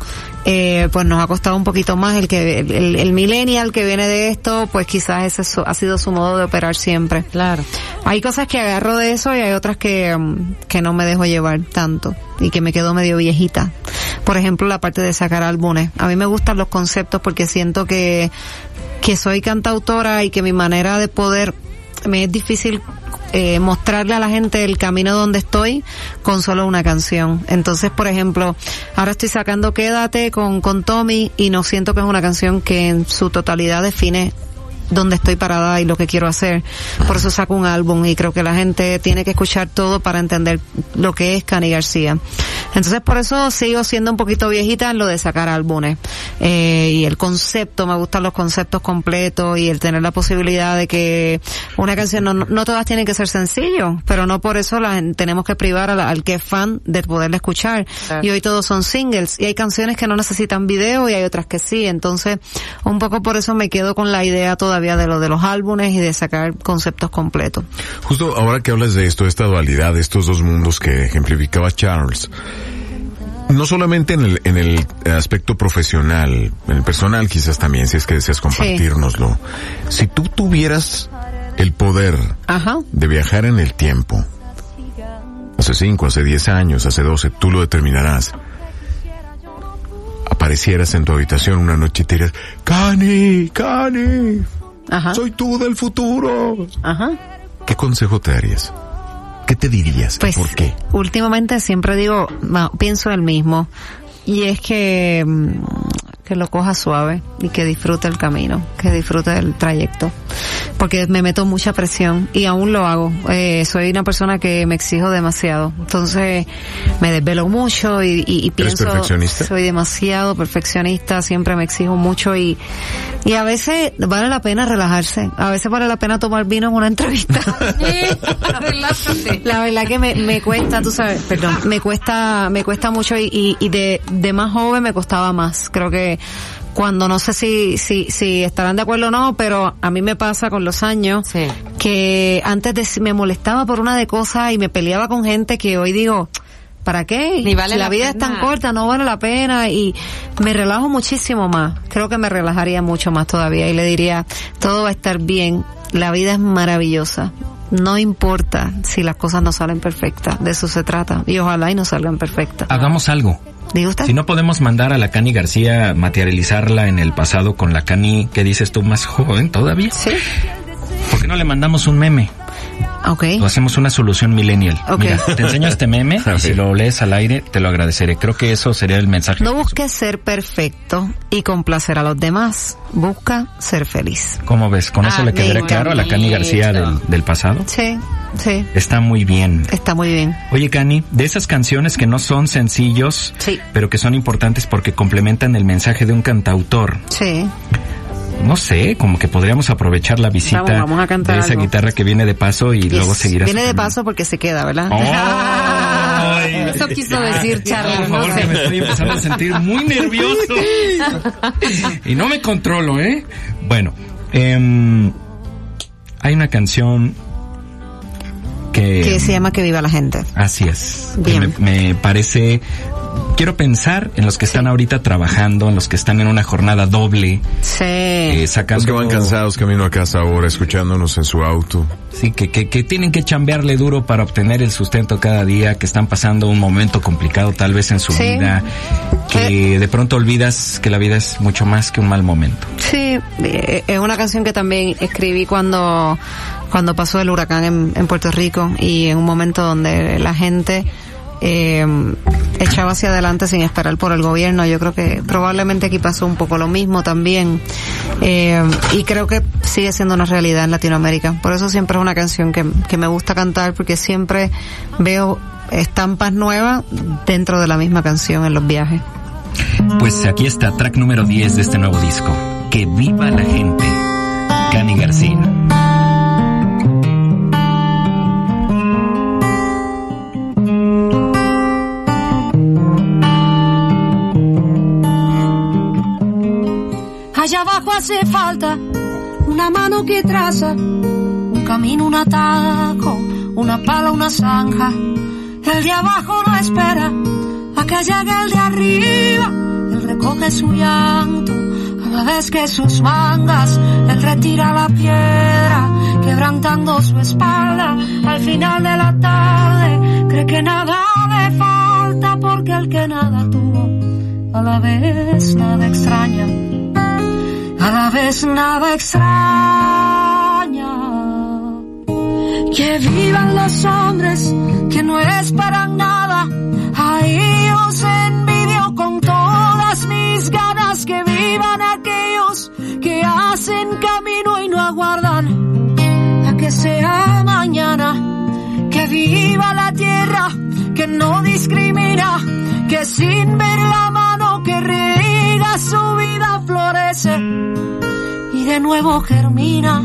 eh, pues nos ha costado un poquito más. El que, el, el- millennial que viene de esto, pues quizás ese es su- ha sido su modo de operar siempre. Claro. Hay cosas que agarro de eso y hay otras que, mm, que no me dejo llevar tanto y que me quedo medio viejita. Por ejemplo, la parte de sacar álbumes. A mí me gustan los conceptos porque siento que, que soy cantautora y que mi manera de poder, me es difícil eh, mostrarle a la gente el camino donde estoy con solo una canción. Entonces, por ejemplo, ahora estoy sacando Quédate con, con Tommy y no siento que es una canción que en su totalidad define dónde estoy parada y lo que quiero hacer. Por eso saco un álbum y creo que la gente tiene que escuchar todo para entender lo que es Cani García. Entonces por eso sigo siendo un poquito viejita en lo de sacar álbumes. Eh, y el concepto, me gustan los conceptos completos y el tener la posibilidad de que una canción, no, no todas tienen que ser sencillos, pero no por eso la, tenemos que privar la- al que es fan de poderla escuchar. Claro. Y hoy todos son singles y hay canciones que no necesitan video y hay otras que sí. Entonces, un poco por eso me quedo con la idea todavía de lo de los álbumes y de sacar conceptos completos. Justo ahora que hablas de esto, esta dualidad, de estos dos mundos que ejemplificaba Charles, no solamente en el, en el aspecto profesional, en el personal quizás también, si es que deseas compartirnoslo. Si tú tuvieras el poder Ajá. de viajar en el tiempo, hace cinco, hace diez años, hace doce, tú lo determinarás. Aparecieras en tu habitación una noche y te dirías, Cani, Cani, Ajá. soy tú del futuro. Ajá. ¿Qué consejo te darías? ¿Qué te dirías? Pues, ¿Por qué? Últimamente siempre digo, pienso el mismo. Y es que, mm, que lo coja suave y que disfrute el camino, que disfrute del trayecto. Porque me meto mucha presión y aún lo hago. Eh, soy una persona que me exijo demasiado. Entonces me desvelo mucho y, y, y ¿Eres pienso... perfeccionista? Soy demasiado perfeccionista, siempre me exijo mucho y, y a veces vale la pena relajarse. A veces vale la pena tomar vino en una entrevista. La verdad que me, me cuesta, tú sabes, perdón, me cuesta, me cuesta mucho y, y, y de, de más joven me costaba más. Creo que cuando no sé si, si, si estarán de acuerdo o no, pero a mí me pasa con los años Sí. que antes de, me molestaba por una de cosas y me peleaba con gente que hoy digo, ¿para qué? Ni vale Si la, la vida es tan corta, no vale la pena y me relajo muchísimo más. Creo que me relajaría mucho más todavía y le diría, todo va a estar bien, la vida es maravillosa. No importa si las cosas no salen perfectas, de eso se trata. Y ojalá y no salgan perfectas. Hagamos algo. Si no podemos mandar a la Cani García materializarla en el pasado con la Cani que dices tú más joven todavía, Sí. ¿por qué no le mandamos un meme? Ok. Lo hacemos una solución millennial. Ok. Mira, te enseño este meme y si lo lees al aire, te lo agradeceré. Creo que eso sería el mensaje. No busques ser perfecto y complacer a los demás. Busca ser feliz. ¿Cómo ves? ¿Con eso Ah, le quedará claro a la Cani García del, del pasado? Sí, sí. Está muy bien. Está muy bien. Oye, Cani, de esas canciones que no son sencillos, Sí. pero que son importantes porque complementan el mensaje de un cantautor, Sí. No sé, como que podríamos aprovechar la visita Vamos, vamos a cantar de esa algo. guitarra que viene de paso y luego seguirás. Viene de paso porque se queda, ¿verdad? Eso quiso decir Charlie, Por no favor, sé. que me estoy empezando a sentir muy nervioso. y no me controlo, ¿eh? Bueno, em, hay una canción que... que se llama Que viva la gente. Así es. Que Bien. Me, me parece... Quiero pensar en los que están ahorita trabajando, en los que están en una jornada doble, Sí. eh, sacando... Los que van cansados camino a casa ahora, escuchándonos en su auto. Sí, que, que, que tienen que chambearle duro para obtener el sustento cada día, que están pasando un momento complicado tal vez en su Sí. vida, que de pronto olvidas que la vida es mucho más que un mal momento. Sí, eh, es una canción que también escribí cuando, cuando pasó el huracán en, en Puerto Rico y en un momento donde la gente eh, echaba hacia adelante sin esperar por el gobierno. Yo creo que probablemente aquí pasó un poco lo mismo también. Eh, y creo que sigue siendo una realidad en Latinoamérica. Por eso siempre es una canción que, que me gusta cantar porque siempre veo estampas nuevas dentro de la misma canción en los viajes. Pues aquí está, track número 10 de este nuevo disco. Que viva la gente. Cani García. Allá abajo hace falta una mano que traza un camino, un atajo, una pala, una zanja. El de abajo no espera a que llegue el de arriba. Él recoge su llanto a la vez que sus mangas. Él retira la piedra, quebrantando su espalda. Al final de la tarde cree que nada le falta porque el que nada tuvo a la vez nada extraña a la vez nada extraña. Que vivan los hombres que no esperan nada. A ellos envidio con todas mis ganas. Que vivan aquellos que hacen camino y no aguardan a que sea mañana. Que viva la tierra que no discrimina. Que sin ver la mano que su vida florece y de nuevo germina.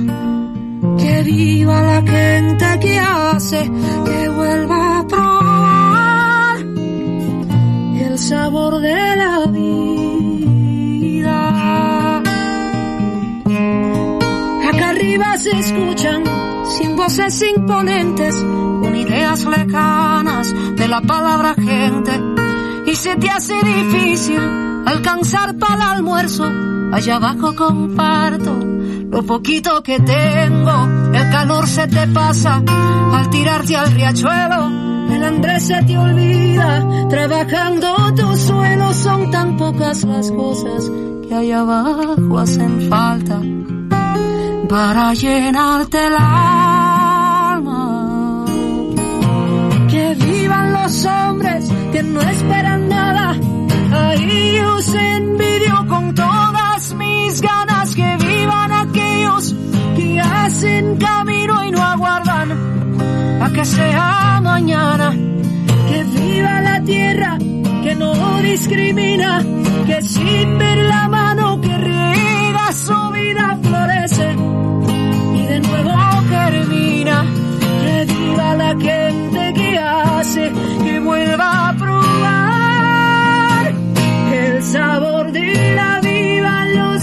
Que viva la gente que hace que vuelva a probar el sabor de la vida. Acá arriba se escuchan sin voces imponentes, con ideas lejanas de la palabra gente. Y se te hace difícil alcanzar para el almuerzo. Allá abajo comparto lo poquito que tengo. El calor se te pasa al tirarte al riachuelo. El hambre se te olvida trabajando tu suelo. Son tan pocas las cosas que allá abajo hacen falta para llenarte el alma. Que vivan los hombres que no esperan que sea mañana. Que viva la tierra que no discrimina. Que sin ver la mano que riega su vida florece y de nuevo termina. Que viva la gente que hace que vuelva a probar el sabor de la vida. Los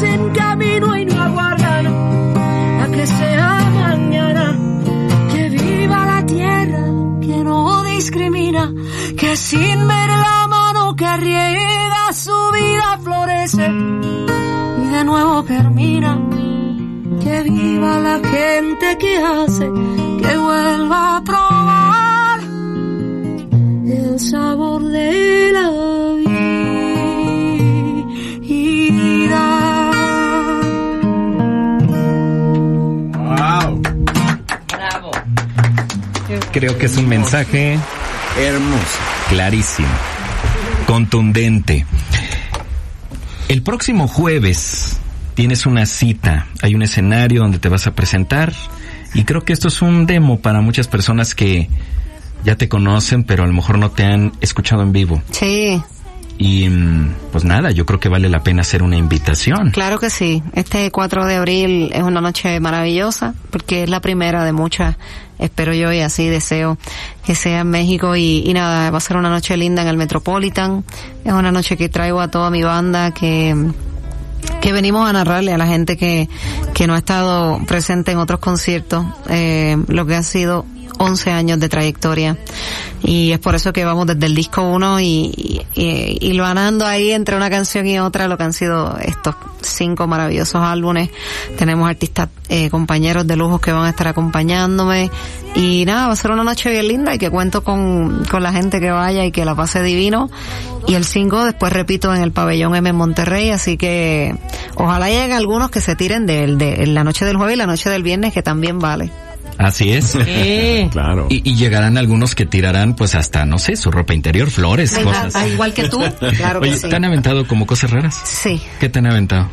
hacen camino y no aguardan a que sea mañana. Que viva la tierra que no discrimina, que sin ver la mano que riega su vida florece y de nuevo germina. Que viva la gente que hace que vuelva a probar el sabor de la Creo que es un mensaje Hermoso. clarísimo, contundente. El próximo jueves tienes una cita, hay un escenario donde te vas a presentar y creo que esto es un demo para muchas personas que ya te conocen, pero a lo mejor no te han escuchado en vivo. Sí, Y pues nada, yo creo que vale la pena hacer una invitación. claro que sí. Este 4 de abril es una noche maravillosa porque es la primera de muchas, espero yo y así deseo que sea en México y, y nada, va a ser una noche linda en el Metropolitan. Es una noche que traigo a toda mi banda que que venimos a narrarle a la gente que, que no ha estado presente en otros conciertos, eh, lo que ha sido 11 años de trayectoria. Y es por eso que vamos desde el disco 1 y, y, y lo ganando ahí entre una canción y otra lo que han sido estos cinco maravillosos álbumes. Tenemos artistas, eh, compañeros de lujos que van a estar acompañándome. Y nada, va a ser una noche bien linda y que cuento con, con la gente que vaya y que la pase divino. Y el 5 después repito en el pabellón M en Monterrey, así que ojalá lleguen algunos que se tiren de, de la noche del jueves y la noche del viernes que también vale. Así es. Claro. Y, y llegarán algunos que tirarán pues hasta, no sé, su ropa interior, flores, Ay, cosas. ah, igual que tú, claro que Oye, sí. ¿te han aventado como cosas raras? Sí. ¿Qué te han aventado?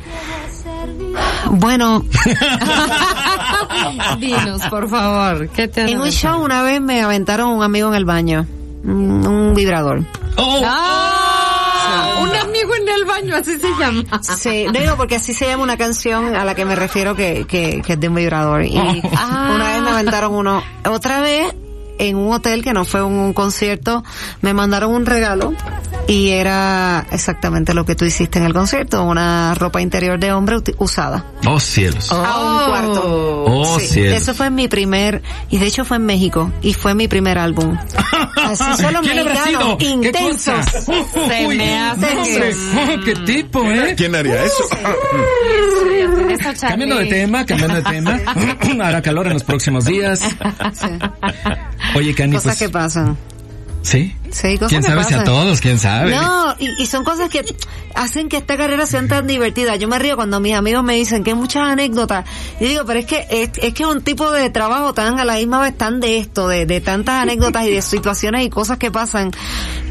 Bueno, Dinos, por favor. ¿Qué te han en un show una vez me aventaron un amigo en el baño, un, un vibrador. ¡Oh! ¡Ah! Un amigo en el baño, así se llama. Sí, no digo porque así se llama una canción a la que me refiero que, que, que es de un vibrador. Y Ah. una vez aventaron uno. Otra vez, en un hotel que no fue un, un concierto, me mandaron un regalo y era exactamente lo que tú hiciste en el concierto, una ropa interior de hombre usada. ¡Oh, cielos! A un cuarto. ¡Oh, Sí, cielos! Eso fue mi primer, y de hecho fue en México, y fue mi primer álbum. Así son los ¿Quién habrá mexicanos, intensos. Se Uy, me hace no. Oh, ¡Qué tipo, eh! ¿Quién haría eso? Cambiando de tema, cambiando de tema. Hará calor en los próximos días. Oye, Cani, Cosas pues... que pasan. ¿Sí? Sí, cosas ¿Quién que sabe si a todos? ¿Quién sabe? No, y, y son cosas que hacen que esta carrera sea tan divertida. Yo me río cuando mis amigos me dicen que hay muchas anécdotas. Y digo, pero es que es, es que es un tipo de trabajo tan a la misma vez tan de esto, de, de tantas anécdotas y de situaciones y cosas que pasan,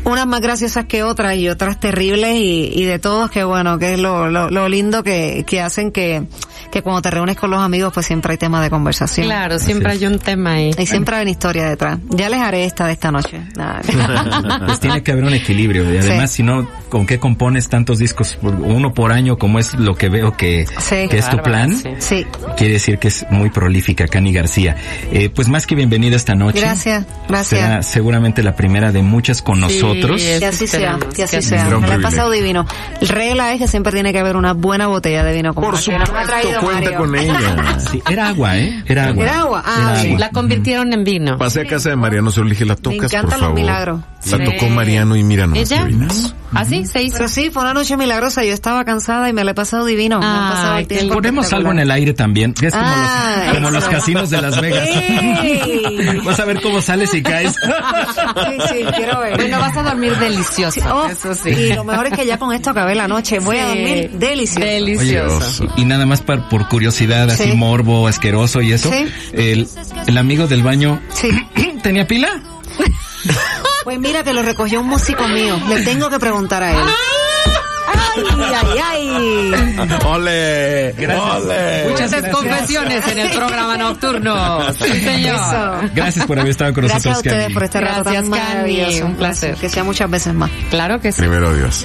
unas más graciosas que otras y otras terribles y, y de todos que bueno, que es lo, lo, lo lindo que, que hacen que, que cuando te reúnes con los amigos pues siempre hay tema de conversación. Claro, siempre hay un tema ahí. Y siempre hay una historia detrás. Ya les haré esta de esta noche. Nada. Pues tiene que haber un equilibrio. Y además, si no, ¿con qué compones tantos discos? Uno por año, como es lo que veo que, Sí. que es tu plan. sí. Quiere decir que es muy prolífica, Cani García. Eh, pues más que bienvenida esta noche. Gracias, gracias. Será seguramente la primera de muchas con nosotros. Que así sea, que así que sea. Me la he pasado divino. El regla es que siempre tiene que haber una buena botella de vino Por supuesto, traído cuenta Mario. con ella. Sí, era agua, ¿eh? Era agua. Era agua, ah, Era sí. agua. La convirtieron en vino. Pasé a casa de Mariano Solige, la tocas, por encantan los favor. milagros. La tocó Mariano y mira nomás ¿Ella? ¿Así se hizo? Pero sí, fue una noche milagrosa. Yo estaba cansada y me la he pasado divino. me ha pasado Ponemos algo en el aire también, que es como, Ah, los, como los casinos de Las Vegas. ¡Ey! Vas a ver cómo sales y caes. Sí, sí, quiero ver. Bueno, vas a dormir delicioso. Sí, oh, eso sí. Y lo mejor es que ya con esto acabé la noche. Voy a dormir delicioso. Delicioso. y, y nada más par- por curiosidad, así Sí. morbo, asqueroso y eso. Sí. El, el amigo del baño Sí. tenía pila. Pues mira que lo recogió un músico mío. Le tengo que preguntar a él. Ay, ay, ay. ¡Ole! ¡Ole! Muchas confesiones en el programa nocturno. Sí, señor. Eso. Gracias por haber estado con Gracias a nosotros, ustedes Cani. por este rato Gracias, tan Cani. maravilloso. Un placer. Que sea muchas veces más. Claro que sí. Primero Dios,